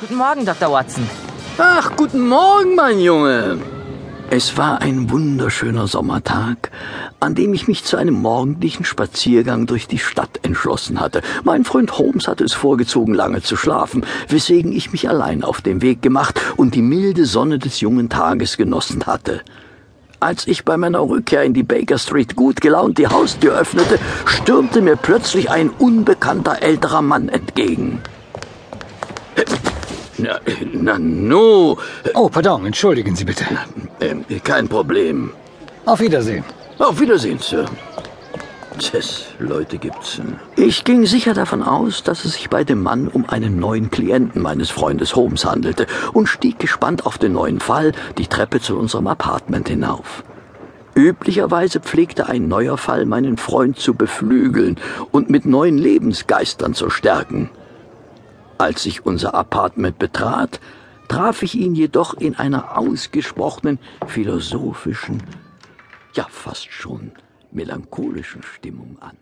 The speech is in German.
Guten Morgen, Dr. Watson. Ach, guten Morgen, mein Junge. Es war ein wunderschöner Sommertag, an dem ich mich zu einem morgendlichen Spaziergang durch die Stadt entschlossen hatte. Mein Freund Holmes hatte es vorgezogen, lange zu schlafen, weswegen ich mich allein auf den Weg gemacht und die milde Sonne des jungen Tages genossen hatte. Als ich bei meiner Rückkehr in die Baker Street gut gelaunt die Haustür öffnete, stürmte mir plötzlich ein unbekannter älterer Mann entgegen. Na, na no. Oh, pardon, entschuldigen Sie bitte. Äh, kein Problem. Auf Wiedersehen. Auf Wiedersehen, Sir. Tschüss, Leute gibt's. Ich ging sicher davon aus, dass es sich bei dem Mann um einen neuen Klienten meines Freundes Holmes handelte und stieg gespannt auf den neuen Fall die Treppe zu unserem Apartment hinauf. Üblicherweise pflegte ein neuer Fall meinen Freund zu beflügeln und mit neuen Lebensgeistern zu stärken. Als ich unser Apartment betrat, traf ich ihn jedoch in einer ausgesprochenen philosophischen, ja fast schon melancholischen Stimmung an.